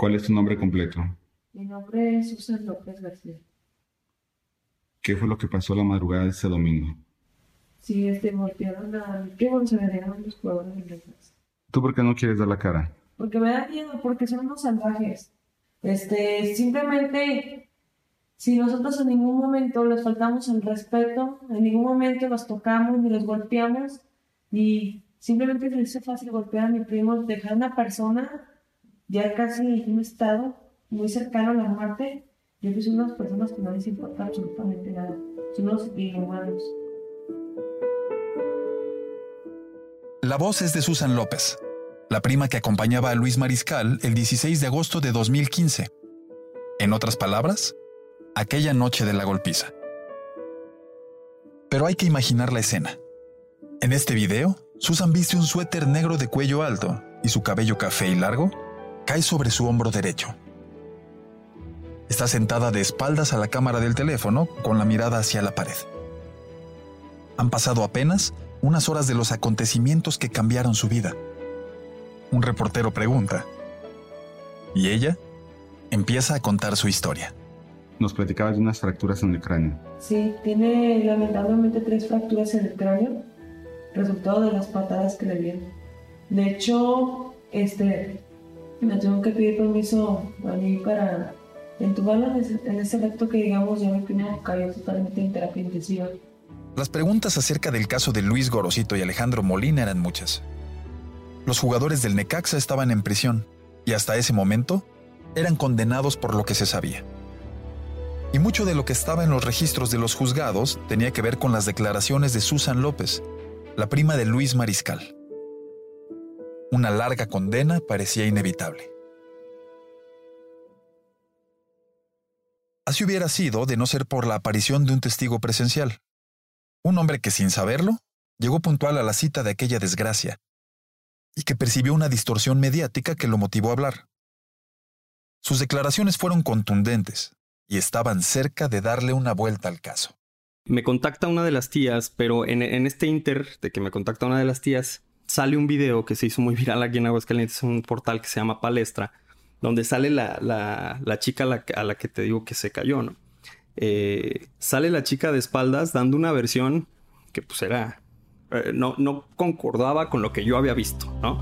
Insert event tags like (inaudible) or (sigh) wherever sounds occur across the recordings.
¿Cuál es tu nombre completo? Mi nombre es Susan López García. ¿Qué fue lo que pasó la madrugada de ese domingo? Sí, este, golpearon a mi primo, se los jugadores Texas. ¿Tú por qué no quieres dar la cara? Porque me da miedo, porque son unos salvajes. Este, simplemente, si nosotros en ningún momento les faltamos el respeto, en ningún momento los tocamos ni los golpeamos, y simplemente se hizo fácil golpear a mi primo, dejar a una persona ya casi en un estado muy cercano a la muerte, yo que soy unas personas que no les importa absolutamente nada, son unos inhumanos. La voz es de Susan López, la prima que acompañaba a Luis Mariscal el 16 de agosto de 2015. En otras palabras, aquella noche de la golpiza. Pero hay que imaginar la escena. En este video, Susan viste un suéter negro de cuello alto y su cabello café y largo cae sobre su hombro derecho. Está sentada de espaldas a la cámara del teléfono con la mirada hacia la pared. Han pasado apenas unas horas de los acontecimientos que cambiaron su vida. Un reportero pregunta. Y ella empieza a contar su historia. Nos platicabas de unas fracturas en el cráneo. Sí, tiene lamentablemente tres fracturas en el cráneo, resultado de las patadas que le dieron. De hecho, este, me tengo que pedir permiso a mí para entubarla en ese, acto que digamos ya mi primo cayó totalmente en terapia intensiva. Las preguntas acerca del caso de Luis Gorosito y Alejandro Molina eran muchas. Los jugadores del Necaxa estaban en prisión y hasta ese momento eran condenados por lo que se sabía. Y mucho de lo que estaba en los registros de los juzgados tenía que ver con las declaraciones de Susan López, la prima de Luis Mariscal. Una larga condena parecía inevitable. Así hubiera sido de no ser por la aparición de un testigo presencial. Un hombre que sin saberlo llegó puntual a la cita de aquella desgracia y que percibió una distorsión mediática que lo motivó a hablar. Sus declaraciones fueron contundentes y estaban cerca de darle una vuelta al caso. Me contacta una de las tías, pero en, en este inter de que me contacta una de las tías, sale un video que se hizo muy viral aquí en Aguascalientes, un portal que se llama Palestra, donde sale la, la, chica a la, a la, que te digo que se cayó, ¿no? Eh, sale la chica de espaldas dando una versión que pues era... Eh, no, no concordaba con lo que yo había visto, ¿no?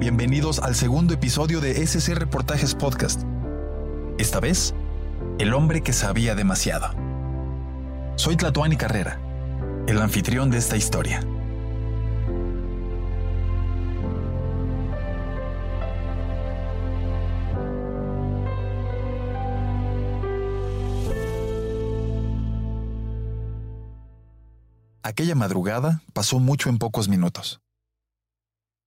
Bienvenidos al segundo episodio de SC Reportajes Podcast. Esta vez, el hombre que sabía demasiado. Soy Tlatuani Carrera, el anfitrión de esta historia. Aquella madrugada pasó mucho en pocos minutos.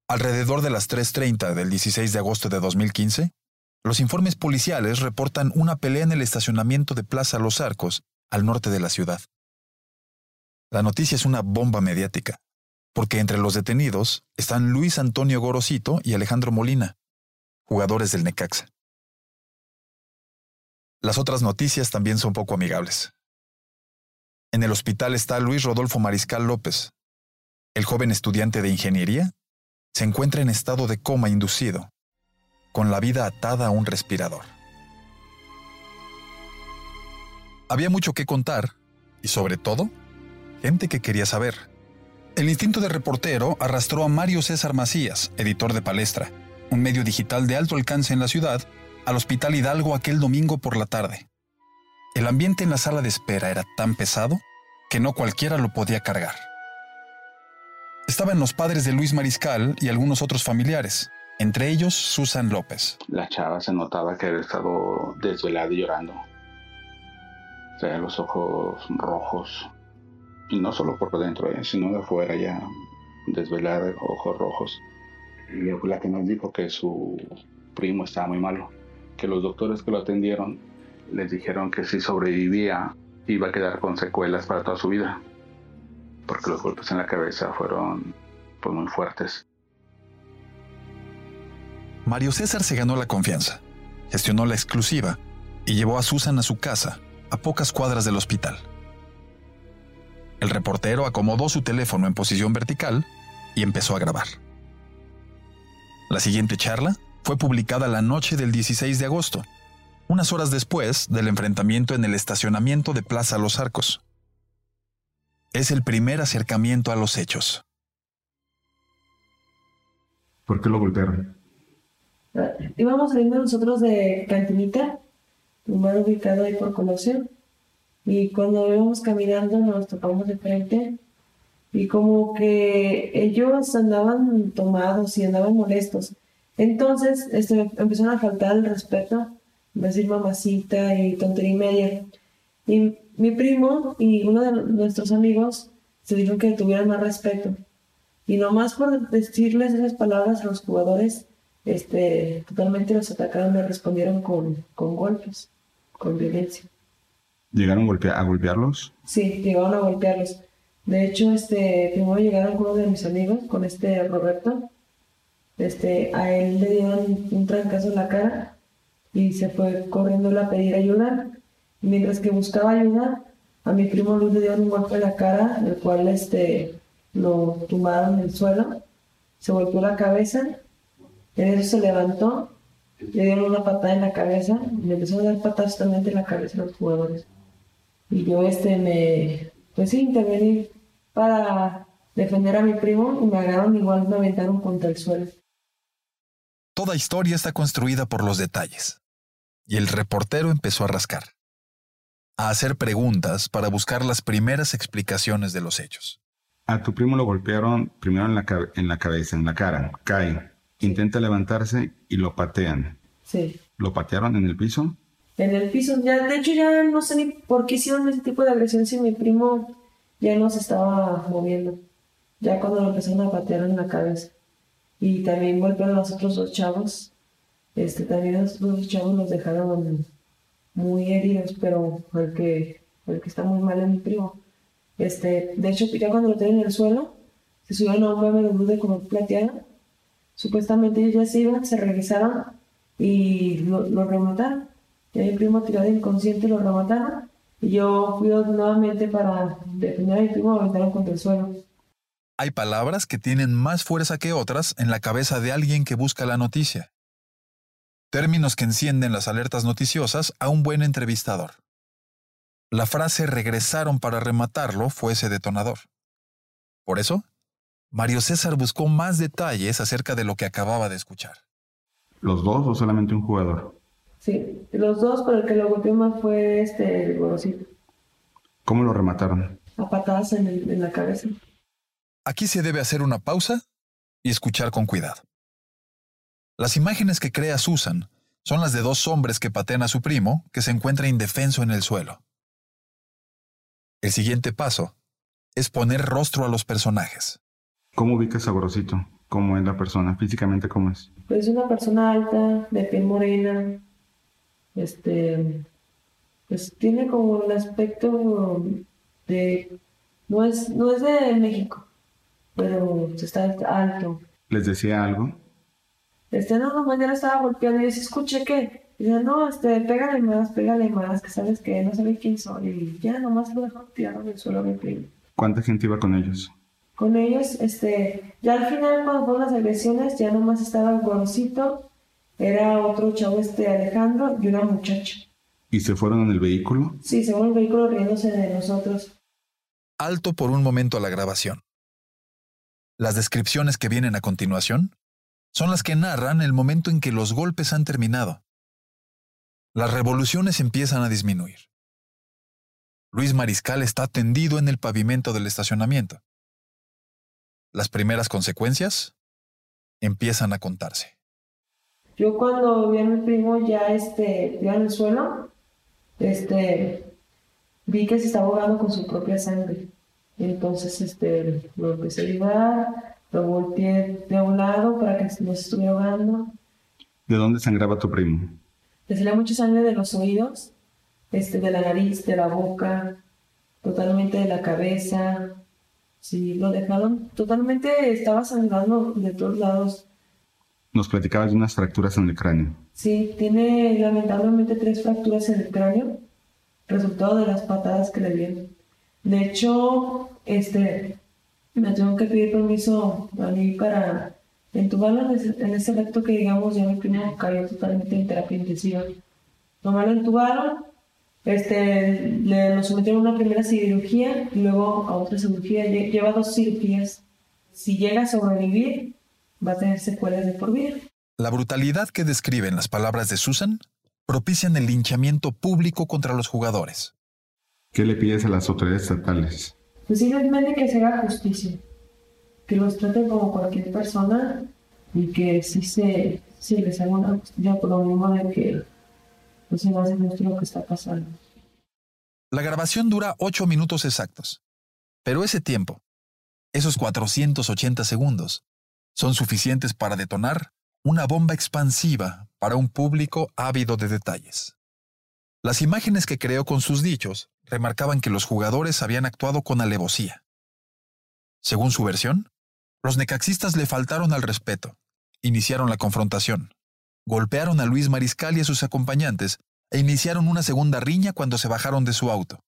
Alrededor de las 3.30 del 16 de agosto de 2015, los informes policiales reportan una pelea en el estacionamiento de Plaza Los Arcos, al norte de la ciudad. La noticia es una bomba mediática, porque entre los detenidos están Luis Antonio Gorosito y Alejandro Molina, jugadores del Necaxa. Las otras noticias también son poco amigables. En el hospital está Luis Rodolfo Mariscal López. El joven estudiante de ingeniería se encuentra en estado de coma inducido, con la vida atada a un respirador. Había mucho que contar y sobre todo, gente que quería saber. El instinto de reportero arrastró a Mario César Macías, editor de Palestra, un medio digital de alto alcance en la ciudad, al Hospital Hidalgo aquel domingo por la tarde. El ambiente en la sala de espera era tan pesado que no cualquiera lo podía cargar. Estaban los padres de Luis Mariscal y algunos otros familiares, entre ellos Susan López. La chava se notaba que había estado desvelada y llorando. Traía los ojos rojos. Y no solo por dentro, ¿eh? sino de afuera ya desvelada, ojos rojos. Y la que nos dijo que su primo estaba muy malo. Que los doctores que lo atendieron les dijeron que si sobrevivía iba a quedar con secuelas para toda su vida, porque los golpes en la cabeza fueron pues, muy fuertes. Mario César se ganó la confianza, gestionó la exclusiva y llevó a Susan a su casa, a pocas cuadras del hospital. El reportero acomodó su teléfono en posición vertical y empezó a grabar. La siguiente charla fue publicada la noche del 16 de agosto, unas horas después del enfrentamiento en el estacionamiento de Plaza Los Arcos. Es el primer acercamiento a los hechos. ¿Por qué lo golpearon? Íbamos saliendo nosotros de Cantinita, bar ubicado ahí por Colosio, y cuando íbamos caminando nos topamos de frente y como que ellos andaban tomados y andaban molestos. Entonces este, empezaron a faltar el respeto, decir mamacita y tontería y media. Y mi primo y uno de nuestros amigos se dijeron que tuvieran más respeto. Y nomás por decirles esas palabras a los jugadores, este, totalmente los atacaron y respondieron con, con golpes, con violencia. ¿Llegaron a golpearlos? Sí, llegaron a golpearlos. De hecho, este, primero llegaron uno de mis amigos, con este Roberto. Este, a él le dieron un trancazo en la cara y se fue corriendo a pedir ayuda. mientras que buscaba ayuda, a mi primo Luis le dieron un golpe en la cara, el cual este, lo tumbaron en el suelo. Se golpeó la cabeza. En eso se levantó, le dieron una patada en la cabeza y le empezó a dar patadas totalmente en la cabeza a los jugadores. Y yo este me, pues sí, intervení para defender a mi primo y me agarraron igual me aventaron contra el suelo. Toda historia está construida por los detalles. Y el reportero empezó a rascar, a hacer preguntas para buscar las primeras explicaciones de los hechos. A tu primo lo golpearon primero en la, en la cabeza, en la cara, cae, intenta levantarse y lo patean. Sí. ¿Lo patearon en el piso? En el piso, ya, de hecho ya no sé ni por qué hicieron ese tipo de agresión si mi primo ya no se estaba moviendo. Ya cuando lo empezaron a patear en la cabeza. Y también golpearon a los otros dos chavos. Este, también los otros dos chavos los dejaron muy heridos, pero el que, el que está muy mal es mi primo. Este, de hecho, ya cuando lo tienen en el suelo, se subieron a un BMW de color plateado. Supuestamente ellos ya se iban, se regresaron y lo, lo remataron. Y mi primo tirado inconsciente lo remataron y yo fui nuevamente para defender a mi primo, aventaron contra el suelo. Hay palabras que tienen más fuerza que otras en la cabeza de alguien que busca la noticia. Términos que encienden las alertas noticiosas a un buen entrevistador. La frase regresaron para rematarlo fue ese detonador. Por eso, Mario César buscó más detalles acerca de lo que acababa de escuchar. ¿Los dos o solamente un jugador? Sí, los dos, pero el que lo golpeó más fue este, el Gorosito. ¿Cómo lo remataron? A patadas en, en la cabeza. Aquí se debe hacer una pausa y escuchar con cuidado. Las imágenes que crea Susan son las de dos hombres que patean a su primo que se encuentra indefenso en el suelo. El siguiente paso es poner rostro a los personajes. ¿Cómo ubicas a Gorosito? ¿Cómo es la persona? ¿Físicamente cómo es? Pues una persona alta, de piel morena, este, pues tiene como el aspecto de, no es, no es de México, pero está alto. ¿Les decía algo? Este, no, no, mañana estaba golpeando y yo escuché que, dice, no, este, pégale más, pégale más, que sabes que no sabe quién soy, y ya nomás lo dejó tirado en el suelo mi primo. ¿Cuánta gente iba con ellos? Con ellos, este, ya al final cuando fueron las agresiones, ya nomás estaba el gorocito, era otro chavo, este Alejandro, y una muchacha. ¿Y se fueron en el vehículo? Sí, se fueron en el vehículo riéndose de nosotros. Alto por un momento a la grabación. Las descripciones que vienen a continuación son las que narran el momento en que los golpes han terminado. Las revoluciones empiezan a disminuir. Luis Mariscal está tendido en el pavimento del estacionamiento. Las primeras consecuencias empiezan a contarse. Yo cuando vi a mi primo ya este, en el suelo, este, vi que se estaba ahogando con su propia sangre. Entonces este, lo empecé a ayudar, lo volteé de un lado para que no se estuviera ahogando. ¿De dónde sangraba tu primo? Le salía mucha sangre de los oídos, este, de la nariz, de la boca, totalmente de la cabeza. Sí, lo dejaron totalmente, estaba sangrando de todos lados. Nos platicabas de unas fracturas en el cráneo. Sí, tiene lamentablemente tres fracturas en el cráneo, resultado de las patadas que le dieron. De hecho, este, me tengo que pedir permiso a mí para entubarlo en ese acto que digamos ya mi primo cayó totalmente en terapia intensiva. Nomás lo entubaron, este, le nos sometieron a una primera cirugía y luego a otra cirugía. Lleva dos cirugías. Si llega a sobrevivir, va a tener secuelas de por vida. La brutalidad que describen las palabras de Susan propician el linchamiento público contra los jugadores. ¿Qué le pides a las autoridades estatales? Pues simplemente que se haga justicia, que los traten como cualquier persona y que sí se, les haga una justicia por lo mismo de que La grabación dura ocho minutos exactos, pero ese tiempo, esos 480 segundos, son suficientes para detonar una bomba expansiva para un público ávido de detalles. Las imágenes que creó con sus dichos remarcaban que los jugadores habían actuado con alevosía. Según su versión, los necaxistas le faltaron al respeto, iniciaron la confrontación, golpearon a Luis Mariscal y a sus acompañantes e iniciaron una segunda riña cuando se bajaron de su auto.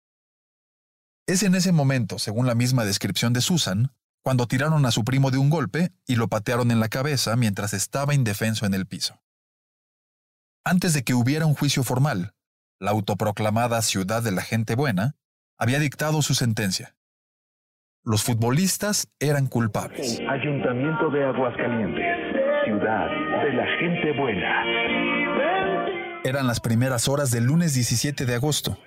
Es en ese momento, según la misma descripción de Susan, cuando tiraron a su primo de un golpe y lo patearon en la cabeza mientras estaba indefenso en el piso. Antes de que hubiera un juicio formal, la autoproclamada Ciudad de la Gente Buena había dictado su sentencia. Los futbolistas eran culpables. Ayuntamiento de Aguascalientes, Ciudad de la Gente Buena. Eran las primeras horas del lunes 17 de agosto.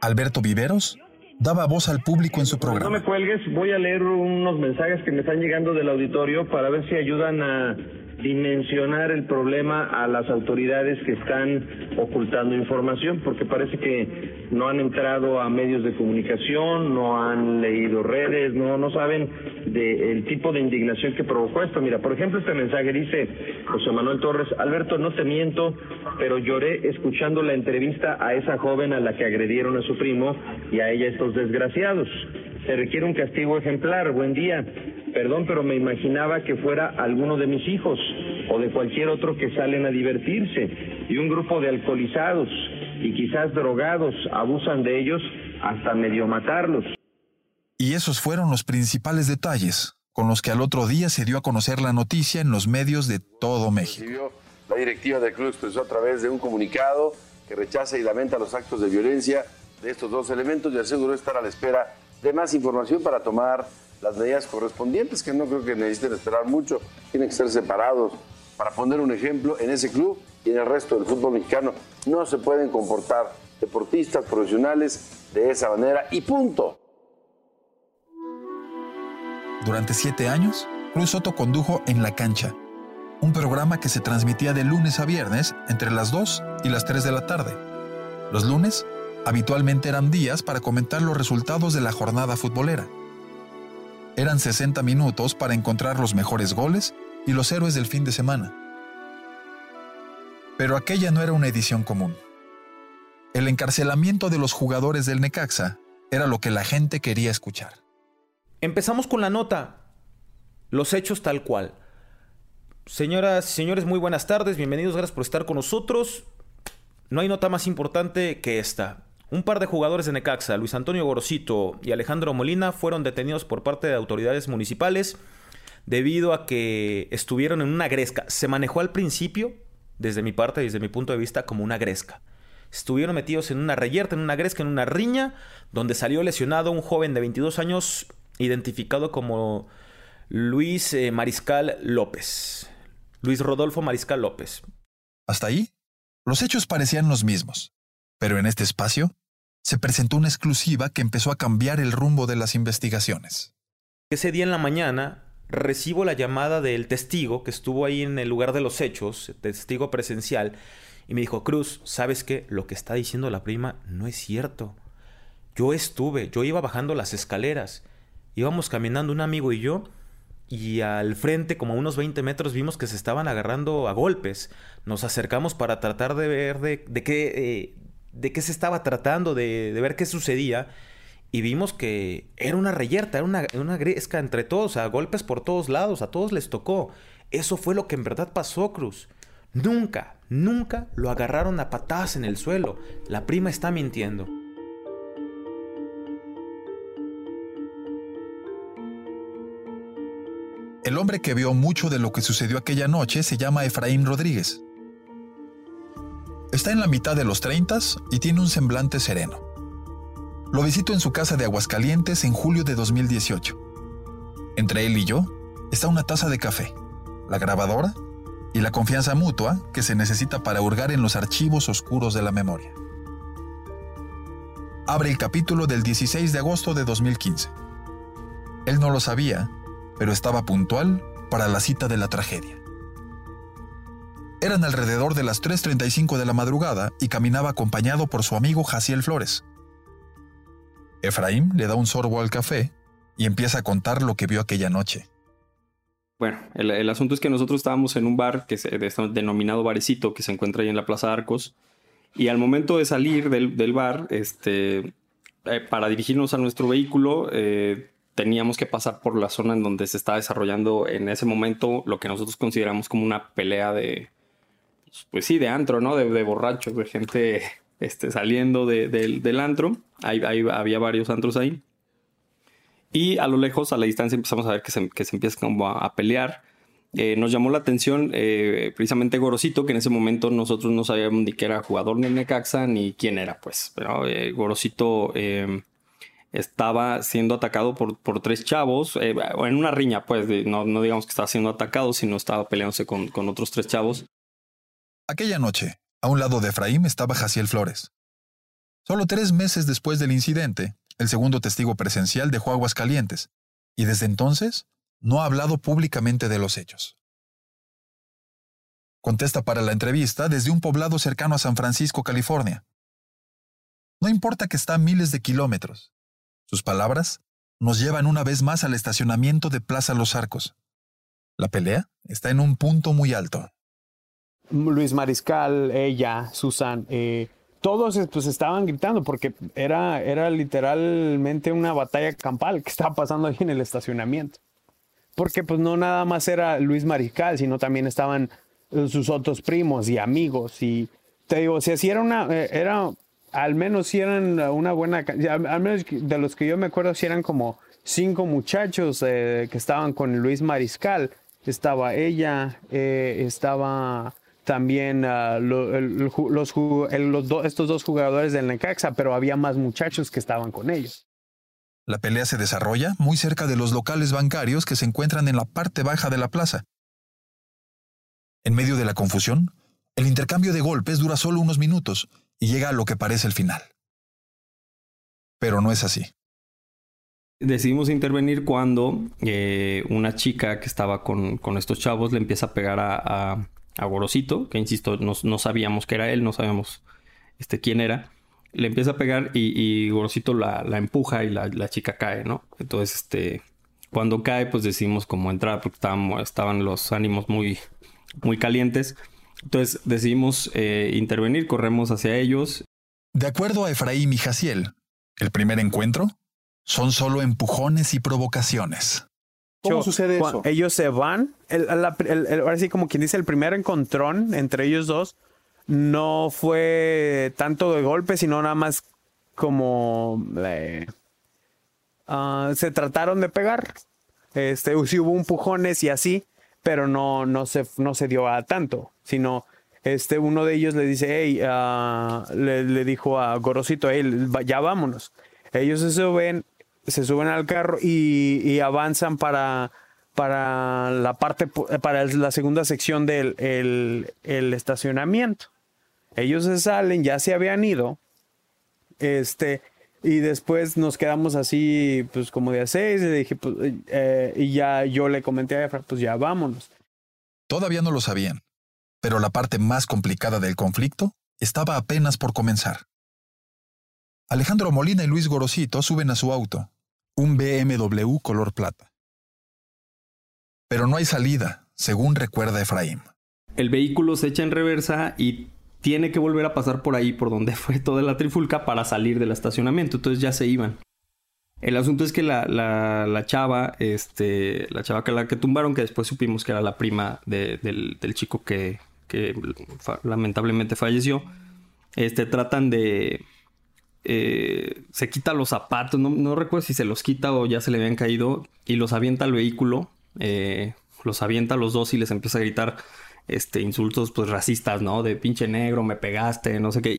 Alberto Viveros daba voz al público en su programa. No me cuelgues, voy a leer unos mensajes que me están llegando del auditorio para ver si ayudan a dimensionar el problema a las autoridades que están ocultando información, porque parece que no han entrado a medios de comunicación, no han leído redes, no, no saben del tipo de indignación que provocó esto. Mira, por ejemplo, este mensaje dice José Manuel Torres, Alberto, no te miento, pero lloré escuchando la entrevista a esa joven a la que agredieron a su primo y a ella estos desgraciados. Se requiere un castigo ejemplar. Buen día. Perdón, pero me imaginaba que fuera alguno de mis hijos o de cualquier otro que salen a divertirse y un grupo de alcoholizados y quizás drogados abusan de ellos hasta medio matarlos. Y esos fueron los principales detalles con los que al otro día se dio a conocer la noticia en los medios de todo México. La directiva del club expresó a través de un comunicado que rechaza y lamenta los actos de violencia de estos dos elementos y aseguró estar a la espera de más información para tomar las medidas correspondientes, que no creo que necesiten esperar mucho, tienen que ser separados. Para poner un ejemplo, en ese club y en el resto del fútbol mexicano no se pueden comportar deportistas profesionales de esa manera y punto. Durante siete años, Cruz Soto condujo En la Cancha, un programa que se transmitía de lunes a viernes entre las 2 y las 3 de la tarde. Los lunes habitualmente eran días para comentar los resultados de la jornada futbolera. Eran 60 minutos para encontrar los mejores goles y los héroes del fin de semana. Pero aquella no era una edición común. El encarcelamiento de los jugadores del Necaxa era lo que la gente quería escuchar. Empezamos con la nota. Los hechos tal cual. Señoras y señores, muy buenas tardes. Bienvenidos, gracias por estar con nosotros. No hay nota más importante que esta. Un par de jugadores de Necaxa, Luis Antonio Gorosito y Alejandro Molina, fueron detenidos por parte de autoridades municipales debido a que estuvieron en una gresca. Se manejó al principio, desde mi parte, desde mi punto de vista, como una gresca. Estuvieron metidos en una reyerta, en una gresca, en una riña, donde salió lesionado un joven de 22 años identificado como Luis eh, Mariscal López. Luis Rodolfo Mariscal López. Hasta ahí, los hechos parecían los mismos. Pero en este espacio se presentó una exclusiva que empezó a cambiar el rumbo de las investigaciones. Ese día en la mañana recibo la llamada del testigo que estuvo ahí en el lugar de los hechos, testigo presencial, y me dijo, Cruz, ¿sabes qué? Lo que está diciendo la prima no es cierto. Yo estuve, yo iba bajando las escaleras, íbamos caminando un amigo y yo, y al frente, como a unos 20 metros, vimos que se estaban agarrando a golpes. Nos acercamos para tratar de ver de, qué, eh, de qué se estaba tratando, de, ver qué sucedía. Y vimos que era una reyerta, era una, una gresca entre todos, a golpes por todos lados, a todos les tocó. Eso fue lo que en verdad pasó, Cruz. Nunca, nunca lo agarraron a patadas en el suelo. La prima está mintiendo. El hombre que vio mucho de lo que sucedió aquella noche se llama Efraín Rodríguez. Está en la mitad de los 30 y tiene un semblante sereno. Lo visito en su casa de Aguascalientes en julio de 2018. Entre él y yo está una taza de café, la grabadora y la confianza mutua que se necesita para hurgar en los archivos oscuros de la memoria. Abre el capítulo del 16 de agosto de 2015. Él no lo sabía, pero estaba puntual para la cita de la tragedia. Eran alrededor de las 3.35 de la madrugada y caminaba acompañado por su amigo Jaciel Flores. Efraín le da un sorbo al café y empieza a contar lo que vio aquella noche. Bueno, el, asunto es que nosotros estábamos en un bar que se denominado Barecito, que se encuentra ahí en la Plaza Arcos, y al momento de salir del, bar, este, eh, para dirigirnos a nuestro vehículo, eh, teníamos que pasar por la zona en donde se está desarrollando en ese momento lo que nosotros consideramos como una pelea de, pues sí, de antro, ¿no? De, borrachos, de gente este, saliendo del antro. Ahí, había varios antros ahí. Y a lo lejos, a la distancia, empezamos a ver que se, que se empieza como a, pelear. Eh, nos llamó la atención eh, precisamente Gorosito, que en ese momento nosotros no sabíamos ni que era jugador de Necaxa ni quién era, pues. Pero eh, Gorosito em, estaba siendo atacado por, por tres chavos, en una riña, pues, no, no, digamos que estaba siendo atacado, sino estaba peleándose con, con otros tres chavos. Aquella noche, a un lado de Efraín estaba Jaciel Flores. Solo tres meses después del incidente, el segundo testigo presencial dejó Aguas Calientes, y desde entonces no ha hablado públicamente de los hechos. Contesta para la entrevista desde un poblado cercano a San Francisco, California. No importa que está a miles de kilómetros. Sus palabras nos llevan una vez más al estacionamiento de Plaza Los Arcos. La pelea está en un punto muy alto. Luis Mariscal, ella, Susan, eh, todos pues estaban gritando porque era, era literalmente una batalla campal que estaba pasando ahí en el estacionamiento. Porque pues no nada más era Luis Mariscal, sino también estaban eh, sus otros primos y amigos. Y te digo, si así era una, eh, era, al menos si eran una buena, al menos de los que yo me acuerdo, si eran como cinco muchachos que estaban con Luis Mariscal. Estaba ella, estaba también uh, los, estos dos jugadores del Necaxa, pero había más muchachos que estaban con ellos. La pelea se desarrolla muy cerca de los locales bancarios que se encuentran en la parte baja de la plaza. En medio de la confusión, el intercambio de golpes dura solo unos minutos y llega a lo que parece el final. Pero no es así. Decidimos intervenir cuando eh, una chica que estaba con, con, estos chavos le empieza a pegar a, a Gorosito, que insisto, no, sabíamos que era él, no sabíamos este, quién era. Le empieza a pegar y, Gorosito la, empuja y la, chica cae, ¿no? Entonces, este, cuando cae, pues decidimos como entrar porque estaban, estaban los ánimos muy, muy calientes. Entonces decidimos eh, intervenir, corremos hacia ellos. De acuerdo a Efraín y Jaciel, el primer encuentro son solo empujones y provocaciones. ¿Cómo sucede eso? Ellos se van. ahora sí, como quien dice, el primer encontrón entre ellos dos no fue tanto de golpe, sino nada más como ah, se trataron de pegar. Este, sí hubo empujones y así, pero no, no, se, no se dio a tanto, sino este, uno de ellos le dice, hey, ah", le, dijo a Gorosito, hey, ya vámonos. Ellos se suben, se suben al carro y, avanzan para, para la parte, para la segunda sección del el, estacionamiento. Ellos se salen, ya se habían ido. Este, y después nos quedamos así, pues como de a seis, y dije, pues, eh, y ya yo le comenté a Efra, pues ya vámonos. Todavía no lo sabían, pero la parte más complicada del conflicto estaba apenas por comenzar. Alejandro Molina y Luis Gorosito suben a su auto un BMW color plata. Pero no hay salida, según recuerda Efraín. El vehículo se echa en reversa y tiene que volver a pasar por ahí, por donde (laughs) fue toda la trifulca, para salir del estacionamiento. Entonces ya se iban. El asunto es que la, la, chava, este, la chava que la que tumbaron, que después supimos que era la prima del, chico que, que lamentablemente falleció, este, tratan de, eh, se quita los zapatos, no, recuerdo si se los quita o ya se le habían caído y los avienta al vehículo eh, los avienta a los dos y les empieza a gritar este, insultos pues racistas, ¿no? De pinche negro, me pegaste, no sé qué.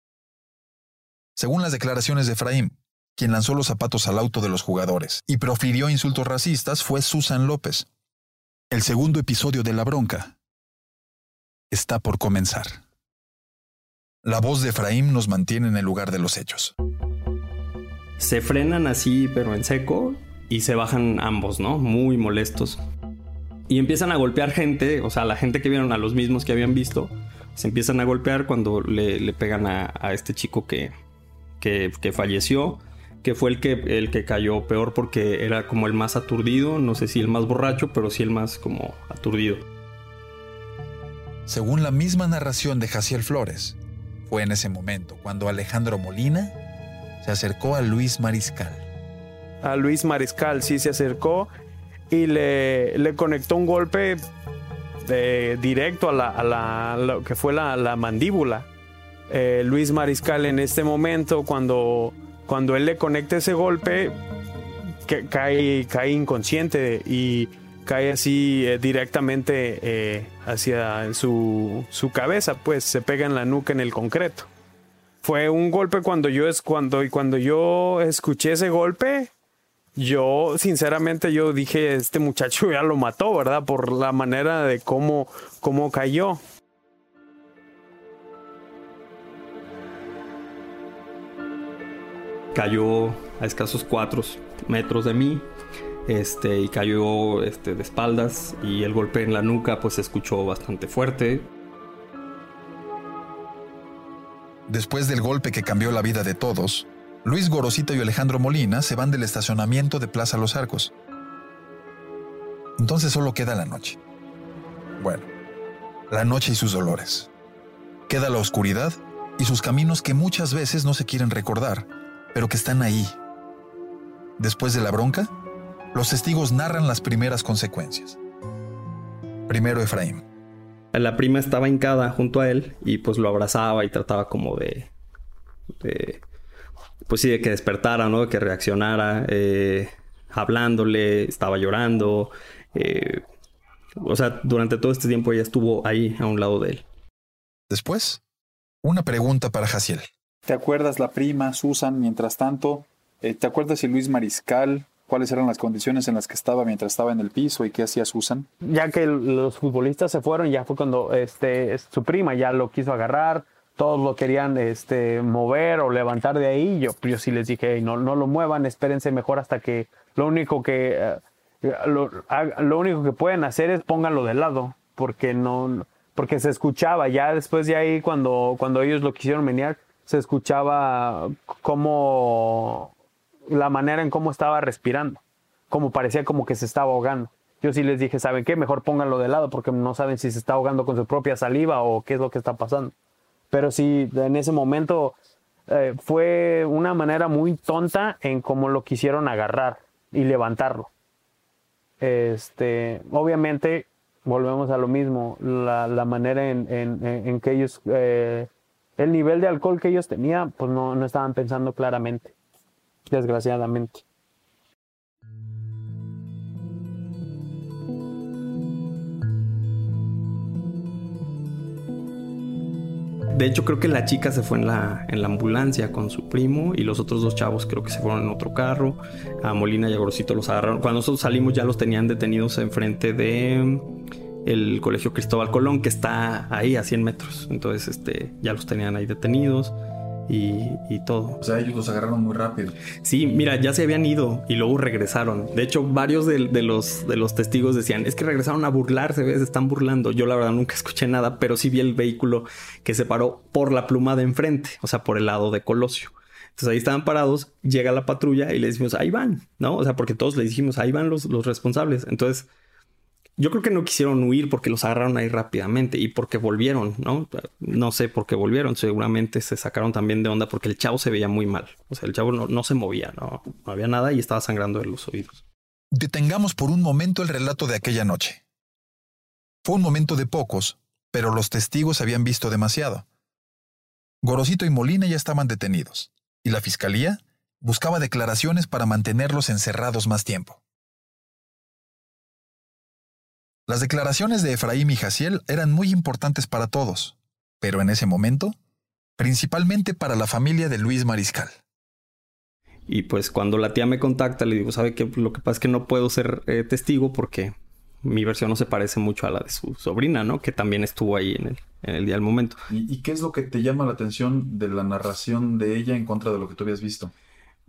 Según las declaraciones de Efraín, quien lanzó los zapatos al auto de los jugadores y profirió insultos racistas fue Susan López. El segundo episodio de La Bronca está por comenzar. La voz de Efraín nos mantiene en el lugar de los hechos. Se frenan así, pero en seco, y se bajan ambos, ¿no? Muy molestos. Y empiezan a golpear gente, o sea, la gente que vieron a los mismos que habían visto, se empiezan a golpear cuando le, pegan a, este chico que, que, que, falleció, que fue el que, el que cayó peor porque era como el más aturdido, no sé si el más borracho, pero sí el más como aturdido. Según la misma narración de Jaciel Flores, fue en ese momento cuando Alejandro Molina se acercó a Luis Mariscal. A Luis Mariscal sí se acercó y le, le conectó un golpe de, directo a, la, lo que fue la, mandíbula. Eh, Luis Mariscal en este momento, cuando, cuando él le conecta ese golpe, que, cae, cae inconsciente y cae así eh, directamente eh, hacia su, su, cabeza, pues se pega en la nuca en el concreto. Fue un golpe cuando yo es cuando y cuando yo escuché ese golpe, yo sinceramente yo dije este muchacho (laughs) ya lo mató, ¿verdad? Por la manera de cómo cómo cayó. Cayó a escasos cuatro metros de mí este, y cayó este, de espaldas y el golpe en la nuca pues se escuchó bastante fuerte. Después del golpe que cambió la vida de todos, Luis Gorosito y Alejandro Molina se van del estacionamiento de Plaza Los Arcos. Entonces solo queda la noche. Bueno, la noche y sus dolores. Queda la oscuridad y sus caminos que muchas veces no se quieren recordar, pero que están ahí. Después de la bronca, los testigos narran las primeras consecuencias. Primero Efraín. La prima estaba hincada junto a él y pues lo abrazaba y trataba como de, pues sí, de que despertara, ¿no? De que reaccionara, eh, hablándole, estaba llorando. Eh, o sea, durante todo este tiempo ella estuvo ahí a un lado de él. Después, una pregunta para Jaciel. ¿Te acuerdas la prima, Susan, mientras tanto? Eh, ¿Te acuerdas si Luis Mariscal cuáles eran las condiciones en las que estaba mientras estaba en el piso y qué hacía Susan. Ya que los futbolistas se fueron, ya fue cuando este, su prima ya lo quiso agarrar, todos lo querían este, mover o levantar de ahí. Yo, yo sí les dije, no, no lo muevan, espérense mejor hasta que lo único que, eh, lo, lo, único que pueden hacer es pónganlo de lado, porque no, porque se escuchaba ya después de ahí cuando, cuando ellos lo quisieron menear, se escuchaba como la manera en cómo estaba respirando, como parecía como que se estaba ahogando. Yo sí les dije, ¿saben qué? Mejor pónganlo de lado porque no saben si se está ahogando con su propia saliva o qué es lo que está pasando. Pero sí, en ese momento eh, fue una manera muy tonta en cómo lo quisieron agarrar y levantarlo. Este, obviamente, volvemos a lo mismo, la, manera en, que ellos, eh, el nivel de alcohol que ellos tenían, pues no, no estaban pensando claramente desgraciadamente. De hecho, creo que la chica se fue en la, en la ambulancia con su primo y los otros dos chavos creo que se fueron en otro carro. A Molina y a Gorosito los agarraron. Cuando nosotros salimos ya los tenían detenidos enfrente de mm, el Colegio Cristóbal Colón, que está ahí a 100 metros. Entonces, este, ya los tenían ahí detenidos y, todo. O sea, ellos los agarraron muy rápido. Sí, mira, ya se habían ido y luego regresaron. De hecho, varios de, los, de los testigos decían, es que regresaron a burlarse, se están burlando. Yo la verdad nunca escuché nada, pero sí vi el vehículo que se paró por la pluma de enfrente, o sea, por el lado de Colosio. Entonces ahí estaban parados, llega la patrulla y le decimos, ahí van, ¿no? O sea, porque todos le dijimos, ahí van los, los responsables. Entonces yo creo que no quisieron huir porque los agarraron ahí rápidamente y porque volvieron, ¿no? No sé por qué volvieron. Seguramente se sacaron también de onda porque el chavo se veía muy mal. O sea, el chavo no, se movía, ¿no? no había nada y estaba sangrando en los oídos. Detengamos por un momento el relato de aquella noche. Fue un momento de pocos, pero los testigos habían visto demasiado. Gorosito y Molina ya estaban detenidos, y la fiscalía buscaba declaraciones para mantenerlos encerrados más tiempo. Las declaraciones de Efraín y Jaciel eran muy importantes para todos, pero en ese momento, principalmente para la familia de Luis Mariscal. Y pues cuando la tía me contacta, le digo, ¿sabe qué? Lo que pasa es que no puedo ser eh, testigo porque mi versión no se parece mucho a la de su sobrina, ¿no? Que también estuvo ahí en el, en el día del momento. ¿Y, ¿Y, qué es lo que te llama la atención de la narración de ella en contra de lo que tú habías visto?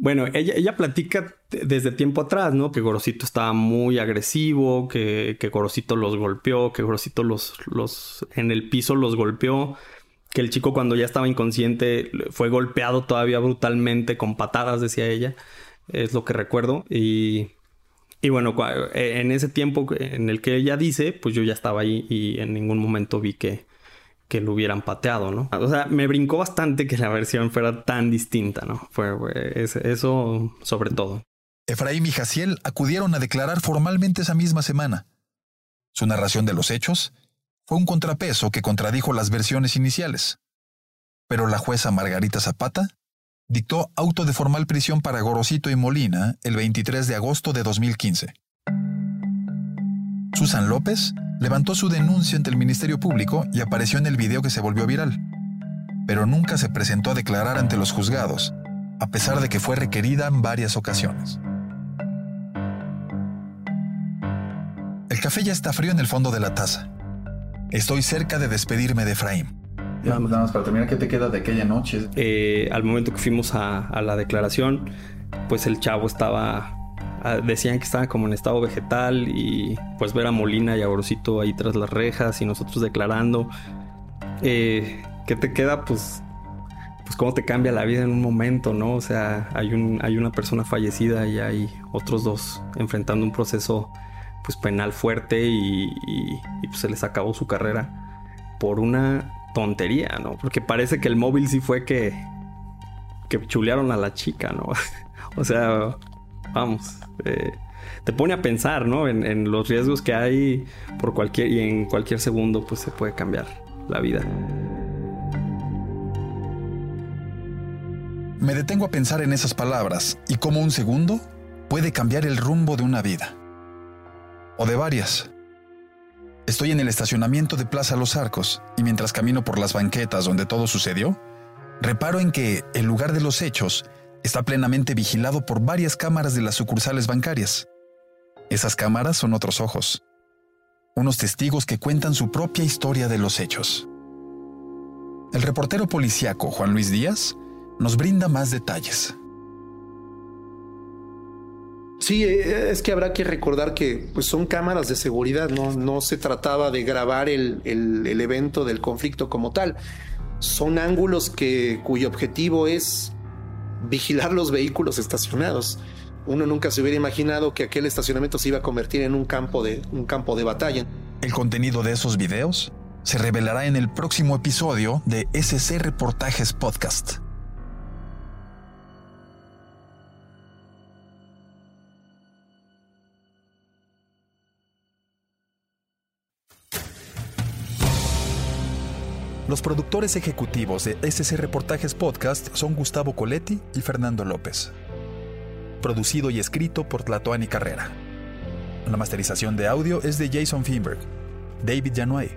Bueno, ella, ella platica desde tiempo atrás, ¿no? Que Gorosito estaba muy agresivo, que, que Gorosito los golpeó, que Gorosito los, los en el piso los golpeó, que el chico cuando ya estaba inconsciente fue golpeado todavía brutalmente con patadas, decía ella. Es lo que recuerdo. Y y bueno, en ese tiempo en el que ella dice, pues yo ya estaba ahí y en ningún momento vi que, que lo hubieran pateado, ¿no? O sea, me brincó bastante que la versión fuera tan distinta, ¿no? Fue, eso sobre todo. Efraín y Jaciel acudieron a declarar formalmente esa misma semana. Su narración de los hechos fue un contrapeso que contradijo las versiones iniciales. Pero la jueza Margarita Zapata dictó auto de formal prisión para Gorosito y Molina el 23 de agosto de 2015. Susan López levantó su denuncia ante el Ministerio Público y apareció en el video que se volvió viral, pero nunca se presentó a declarar ante los juzgados, a pesar de que fue requerida en varias ocasiones. El café ya está frío en el fondo de la taza. Estoy cerca de despedirme de Efraín. Ya, nada más para terminar, ¿qué te queda de aquella noche? Eh, al momento que fuimos a, a, la declaración, pues el chavo estaba. Decían que estaba como en estado vegetal y pues ver a Molina y a ahí tras las rejas y nosotros declarando. Eh, ¿Qué te queda? Pues. Pues cómo te cambia la vida en un momento, ¿no? O sea, hay, un, hay una persona fallecida y hay otros dos enfrentando un proceso pues penal fuerte y, y, y pues se les acabó su carrera por una tontería, ¿no? Porque parece que el móvil sí fue que, que chulearon a la chica, ¿no? (laughs) o sea, vamos, eh, te pone a pensar, ¿no? En, en, los riesgos que hay por cualquier, y en cualquier segundo, pues se puede cambiar la vida. Me detengo a pensar en esas palabras y cómo un segundo puede cambiar el rumbo de una vida. O de varias. Estoy en el estacionamiento de Plaza Los Arcos y mientras camino por las banquetas donde todo sucedió, reparo en que el lugar de los hechos está plenamente vigilado por varias cámaras de las sucursales bancarias. Esas cámaras son otros ojos, unos testigos que cuentan su propia historia de los hechos. El reportero policíaco Juan Luis Díaz nos brinda más detalles. Sí, es que habrá que recordar que pues, son cámaras de seguridad, no, no se trataba de grabar el, el, el, evento del conflicto como tal. Son ángulos que, cuyo objetivo es vigilar los vehículos estacionados. Uno nunca se hubiera imaginado que aquel estacionamiento se iba a convertir en un campo de, un campo de batalla. El contenido de esos videos se revelará en el próximo episodio de SC Reportajes Podcast. Los productores ejecutivos de SC Reportajes Podcast son Gustavo Coletti y Fernando López. Producido y escrito por Tlatoani Carrera. La masterización de audio es de Jason Finberg, David Januay,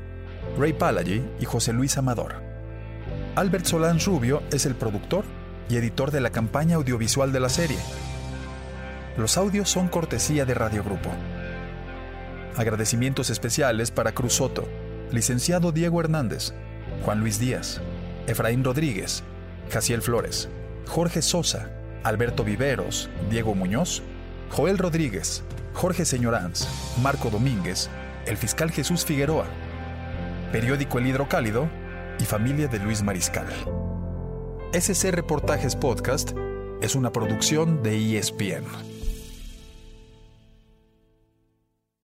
Ray Palagy y José Luis Amador. Albert Solán Rubio es el productor y editor de la campaña audiovisual de la serie. Los audios son cortesía de Radio Grupo. Agradecimientos especiales para Cruz Soto, licenciado Diego Hernández, Juan Luis Díaz, Efraín Rodríguez, Jaciel Flores, Jorge Sosa, Alberto Viveros, Diego Muñoz, Joel Rodríguez, Jorge Señoranz, Marco Domínguez, el fiscal Jesús Figueroa, periódico El Hidrocálido y familia de Luis Mariscal. SC Reportajes Podcast es una producción de ESPN.